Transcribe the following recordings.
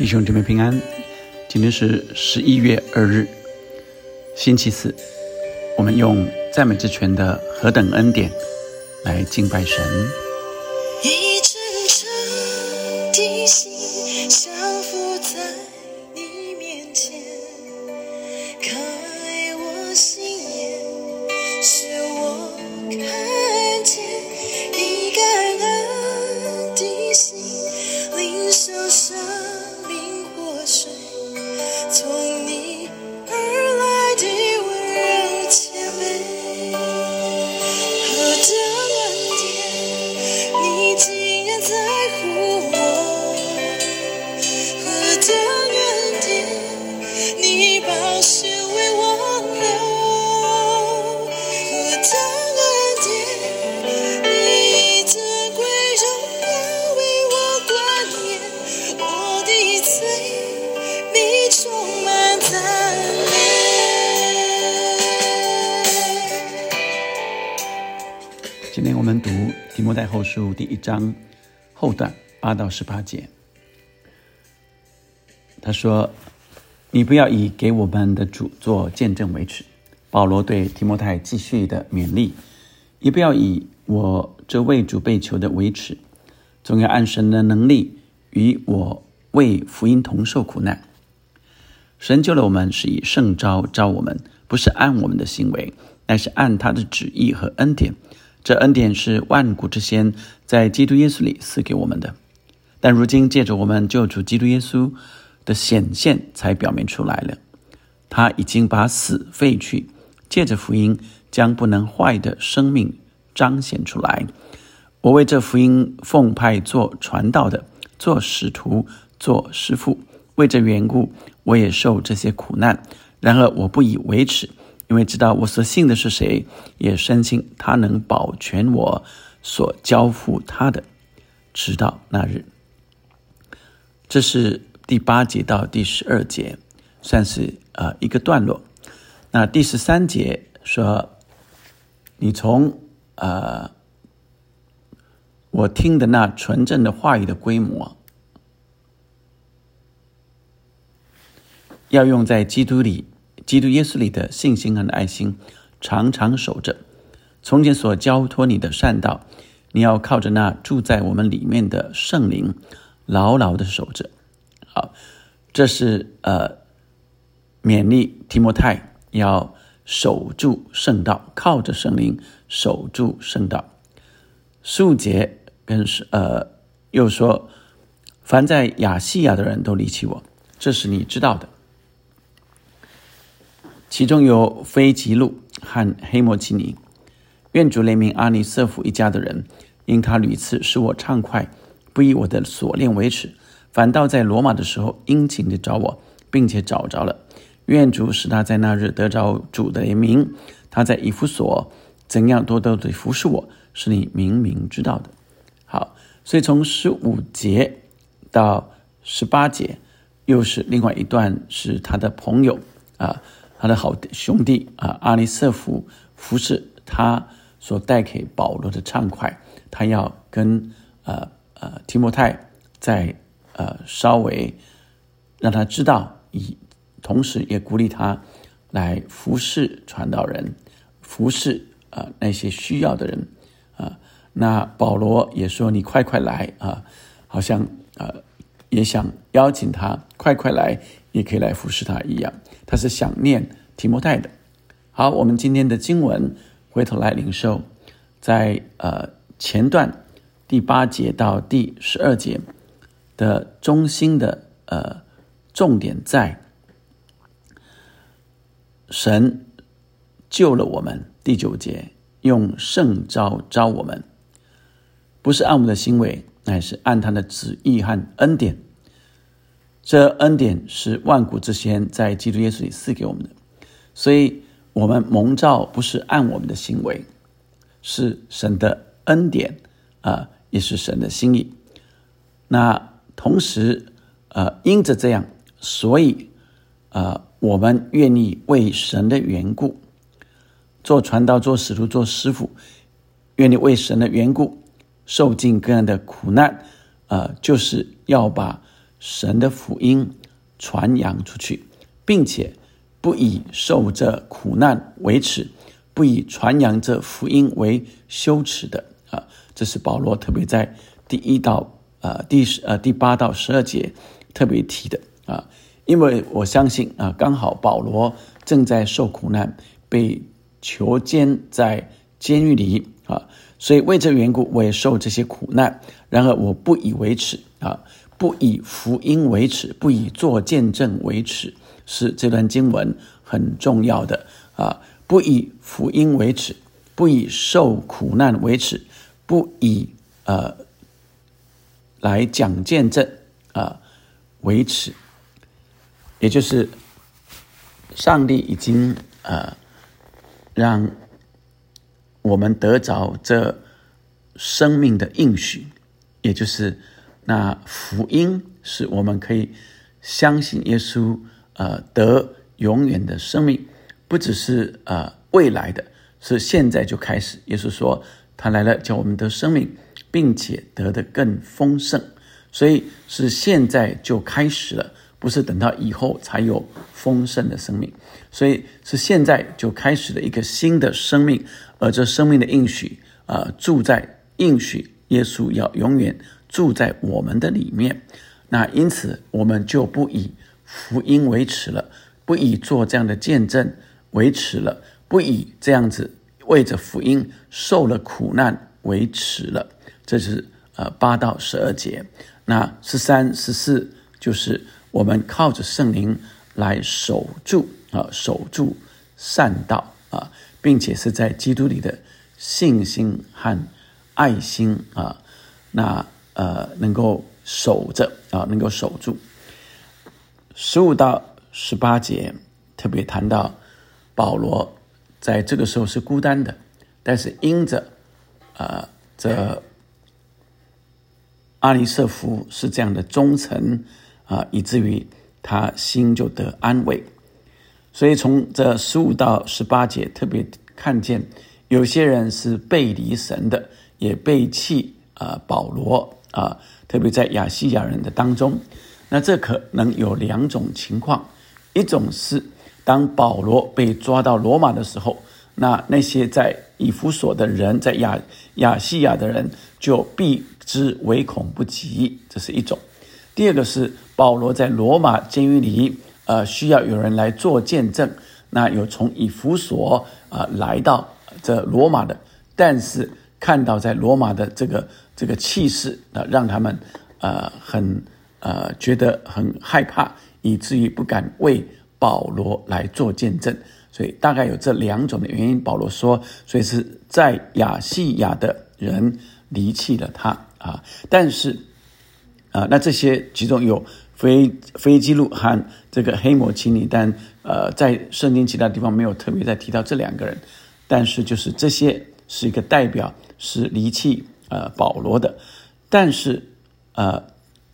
弟兄姐妹平安，今天是十一月二日，星期四。我们用赞美之泉的何等恩典来敬拜神。提摩太后书第一章后段八到十八节。他说：“你不要以给我们的主做见证为耻。”保罗对提摩太继续的勉励，也不要以我这为主被囚的为耻，总要按神的能力与我为福音同受苦难。神救了我们，是以圣招招我们，不是按我们的行为，乃是按他的旨意和恩典。这恩典是万古之先在基督耶稣里赐给我们的，但如今借着我们救主基督耶稣的显现，才表明出来了。他已经把死废去，借着福音将不能坏的生命彰显出来。我为这福音奉派做传道的，做使徒，做师傅。为这缘故，我也受这些苦难。然而我不以为耻，因为知道我所信的是谁，也深信他能保全我所交付他的，直到那日。这是第八节到第十二节，算是呃一个段落。那第十三节说，你从呃我听的那纯正的话语的规模。要用在基督里、基督耶稣里的信心和爱心，常常守着从前所交托你的善道。你要靠着那住在我们里面的圣灵，牢牢的守着。好，这是呃勉励提摩太要守住圣道，靠着圣灵守住圣道。数节跟呃又说，凡在亚细亚的人都离弃我，这是你知道的。其中有菲吉路和黑摩奇尼，愿主怜悯阿尼瑟夫一家的人，因他屡次使我畅快，不以我的锁链为耻，反倒在罗马的时候殷勤的找我，并且找着了。愿主使他在那日得着主的怜悯。他在以弗所怎样多多的服侍我，是你明明知道的。好，所以从十五节到十八节，又是另外一段，是他的朋友啊。他的好兄弟啊，阿里瑟夫服侍他所带给保罗的畅快，他要跟呃呃提摩太在呃稍微让他知道，以同时也鼓励他来服侍传道人，服侍啊那些需要的人啊。那保罗也说：“你快快来啊！”好像呃也想邀请他快快来，也可以来服侍他一样。他是想念提摩太的。好，我们今天的经文回头来领受，在呃前段第八节到第十二节的中心的呃重点在神救了我们。第九节用圣招招我们，不是按我们的行为，乃是按他的旨意和恩典。这恩典是万古之先在基督耶稣里赐给我们的，所以我们蒙召不是按我们的行为，是神的恩典啊，也是神的心意。那同时，呃，因着这样，所以呃，我们愿意为神的缘故做传道、做使徒、做师傅，愿意为神的缘故受尽各样的苦难，呃，就是要把。神的福音传扬出去，并且不以受这苦难为耻，不以传扬这福音为羞耻的啊！这是保罗特别在第一到呃第十呃第八到十二节特别提的啊，因为我相信啊，刚好保罗正在受苦难，被囚监在监狱里啊。所以为这缘故，我也受这些苦难。然而我不以为耻啊，不以福音为耻，不以做见证为耻，是这段经文很重要的啊。不以福音为耻，不以受苦难为耻，不以呃来讲见证啊为耻，也就是上帝已经呃让。我们得着这生命的应许，也就是那福音，是我们可以相信耶稣，呃，得永远的生命，不只是呃未来的，是现在就开始。耶稣说，他来了，叫我们得生命，并且得的更丰盛，所以是现在就开始了，不是等到以后才有丰盛的生命，所以是现在就开始了一个新的生命。而这生命的应许啊，住在应许耶稣要永远住在我们的里面。那因此，我们就不以福音为耻了，不以做这样的见证为耻了，不以这样子为着福音受了苦难为耻了。这是呃八到十二节。那十三、十四就是我们靠着圣灵来守住啊，守住善道啊。并且是在基督里的信心和爱心啊，那呃能够守着啊，能够守住。十五到十八节特别谈到保罗在这个时候是孤单的，但是因着啊这阿尼瑟夫是这样的忠诚啊，以至于他心就得安慰。所以从这十五到十八节，特别看见有些人是背离神的，也背弃啊保罗啊，特别在亚细亚人的当中，那这可能有两种情况：一种是当保罗被抓到罗马的时候，那那些在以弗所的人，在亚亚细亚的人就避之唯恐不及，这是一种；第二个是保罗在罗马监狱里。呃，需要有人来做见证。那有从以弗所啊来到这罗马的，但是看到在罗马的这个这个气势啊，让他们呃很呃觉得很害怕，以至于不敢为保罗来做见证。所以大概有这两种的原因。保罗说，所以是在亚细亚的人离弃了他啊。但是啊，那这些其中有。非非基路和这个黑摩奇尼，但呃，在圣经其他地方没有特别再提到这两个人，但是就是这些是一个代表，是离弃呃保罗的，但是呃，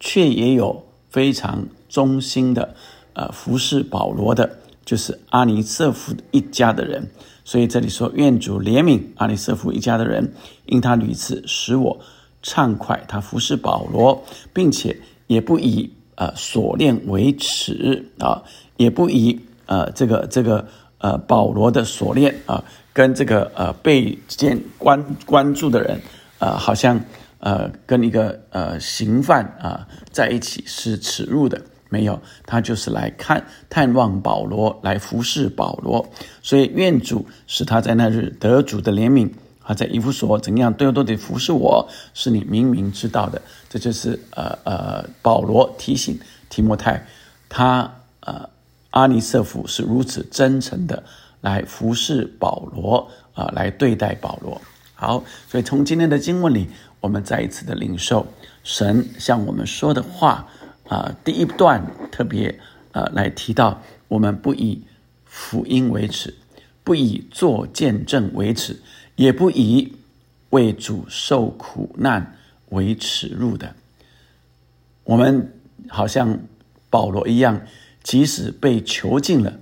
却也有非常忠心的呃服侍保罗的，就是阿尼瑟夫一家的人。所以这里说，愿主怜悯阿尼瑟夫一家的人，因他屡次使我畅快，他服侍保罗，并且也不以。呃，锁链为耻啊，也不以呃这个这个呃保罗的锁链啊，跟这个呃被监关关注的人呃，好像呃跟一个呃刑犯啊在一起是耻辱的，没有，他就是来看探望保罗，来服侍保罗，所以愿主使他在那日得主的怜悯。他在一夫所怎样都都得服侍我，是你明明知道的。这就是呃呃，保罗提醒提摩太，他呃阿尼瑟夫是如此真诚的来服侍保罗啊，来对待保罗。好，所以从今天的经文里，我们再一次的领受神向我们说的话啊。第一段特别呃来提到，我们不以福音为耻，不以做见证为耻。也不以为主受苦难为耻辱的，我们好像保罗一样，即使被囚禁了，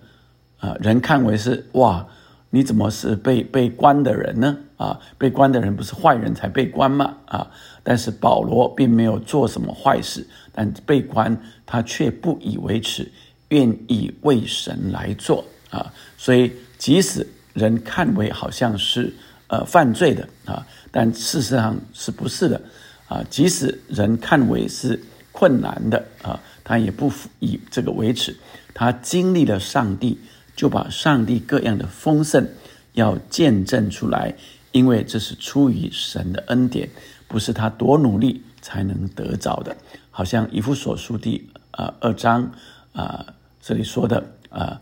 啊，人看为是哇，你怎么是被被关的人呢？啊，被关的人不是坏人才被关吗？啊，但是保罗并没有做什么坏事，但被关他却不以为耻，愿意为神来做啊。所以即使人看为好像是呃犯罪的啊，但事实上是不是的啊？即使人看为是困难的啊，他也不以这个为耻，他经历了上帝。就把上帝各样的丰盛要见证出来，因为这是出于神的恩典，不是他多努力才能得着的。好像以弗所书第呃二章啊这里说的啊，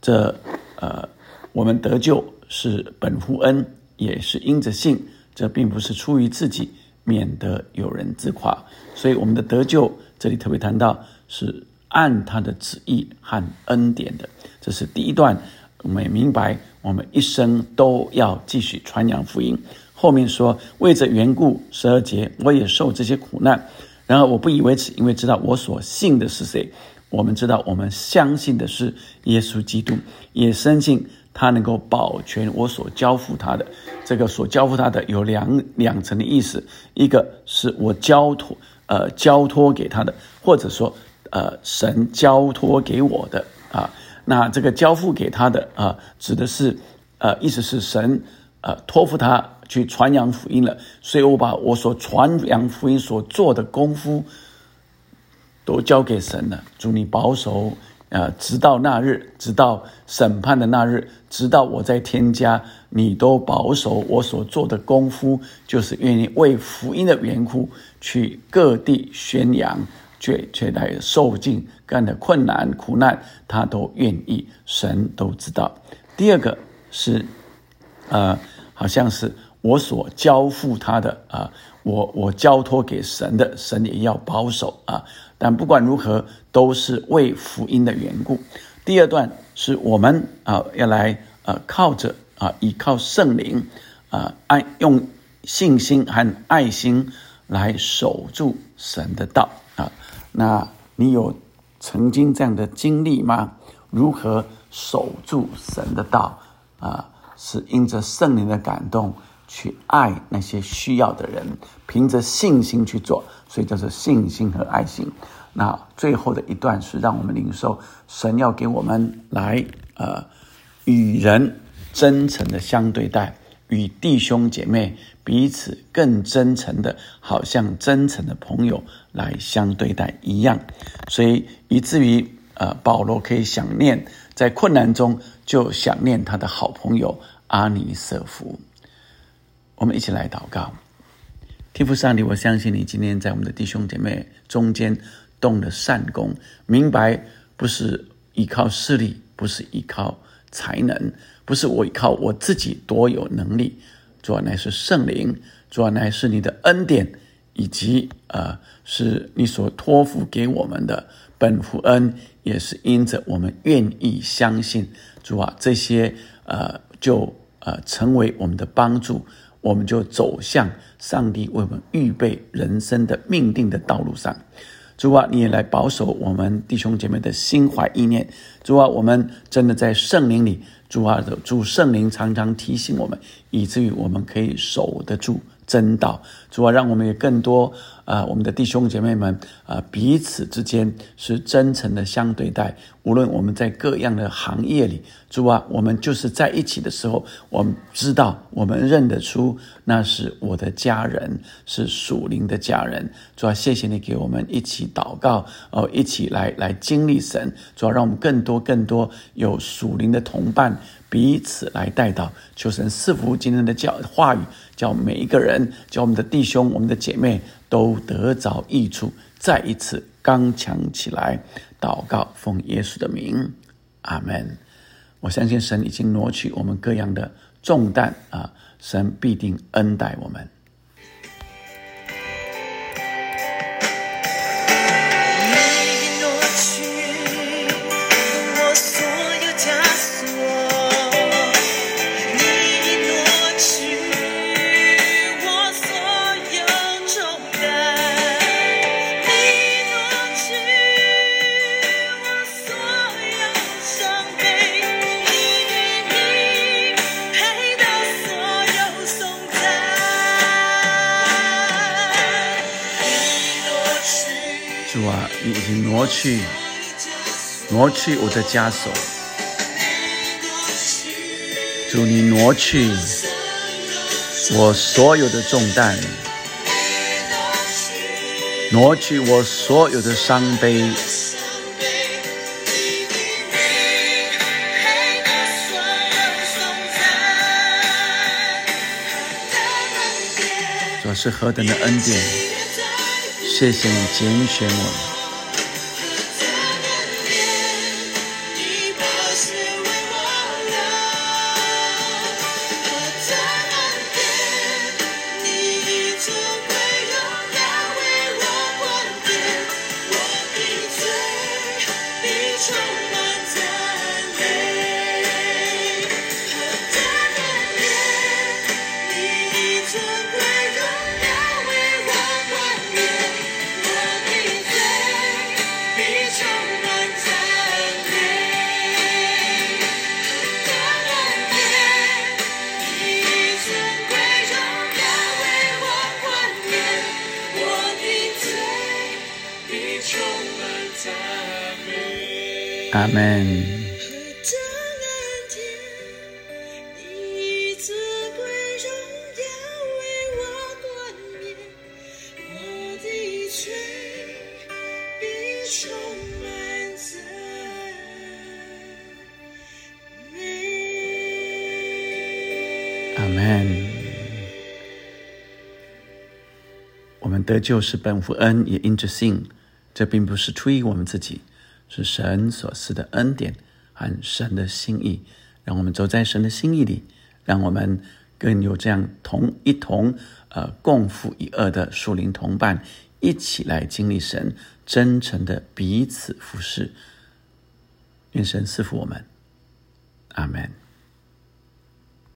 这呃我们得救是本乎恩，也是因着信，这并不是出于自己，免得有人自夸。所以我们的得救这里特别谈到是。按他的旨意和恩典的，这是第一段。我们明白，我们一生都要继续传扬福音。后面说，为这缘故，十二节我也受这些苦难。然而我不以为耻，因为知道我所信的是谁。我们知道，我们相信的是耶稣基督，也深信他能够保全我所交付他的。这个所交付他的有两两层的意思：一个是我交托，呃，交托给他的，或者说。呃，神交托给我的啊，那这个交付给他的啊，指的是呃，意思是神呃托付他去传扬福音了，所以我把我所传扬福音所做的功夫都交给神了。祝你保守呃，直到那日，直到审判的那日，直到我在天家，你都保守我所做的功夫，就是愿意为福音的缘故去各地宣扬。却却来受尽干的困难苦难，他都愿意，神都知道。第二个是，呃，好像是我所交付他的啊，我我交托给神的，神也要保守啊。但不管如何，都是为福音的缘故。第二段是我们啊要来呃靠着啊依靠圣灵啊爱用信心和爱心来守住神的道。那你有曾经这样的经历吗？如何守住神的道啊？是因着圣灵的感动去爱那些需要的人，凭着信心去做，所以叫做信心和爱心。那最后的一段是让我们领受神要给我们来呃与人真诚的相对待。与弟兄姐妹彼此更真诚的，好像真诚的朋友来相对待一样，所以以至于呃，保罗可以想念在困难中就想念他的好朋友阿尼瑟夫。我们一起来祷告，天父上帝，我相信你今天在我们的弟兄姐妹中间动了善功，明白不是依靠势力，不是依靠才能。不是我靠我自己多有能力，主要乃是圣灵，主要乃是你的恩典，以及呃是你所托付给我们的本福恩，也是因着我们愿意相信主啊，这些呃就呃成为我们的帮助，我们就走向上帝为我们预备人生的命定的道路上。主啊，你也来保守我们弟兄姐妹的心怀意念。主啊，我们真的在圣灵里。主啊，主圣灵常常提醒我们，以至于我们可以守得住真道。主啊，让我们也更多啊，我们的弟兄姐妹们啊，彼此之间是真诚的相对待。无论我们在各样的行业里，主啊，我们就是在一起的时候，我们知道，我们认得出那是我的家人，是属灵的家人。主啊，谢谢你给我们一起祷告，哦，一起来来经历神。主啊，让我们更多更多有属灵的同伴。彼此来带到，求神赐福今天的教话语，叫每一个人，叫我们的弟兄、我们的姐妹都得着益处，再一次刚强起来。祷告，奉耶稣的名，阿门。我相信神已经挪去我们各样的重担啊，神必定恩待我们。主啊，你已经挪去，挪去我的枷锁。主，你挪去我所有的重担，挪去我所有的伤悲。主是何等的恩典！谢谢你拣选我。阿门。阿门。我们得救是本乎恩，也因着信。这并不是出于我们自己，是神所赐的恩典和神的心意。让我们走在神的心意里，让我们更有这样同一同呃共赴一二的树林同伴，一起来经历神真诚的彼此服侍。愿神赐福我们，阿门。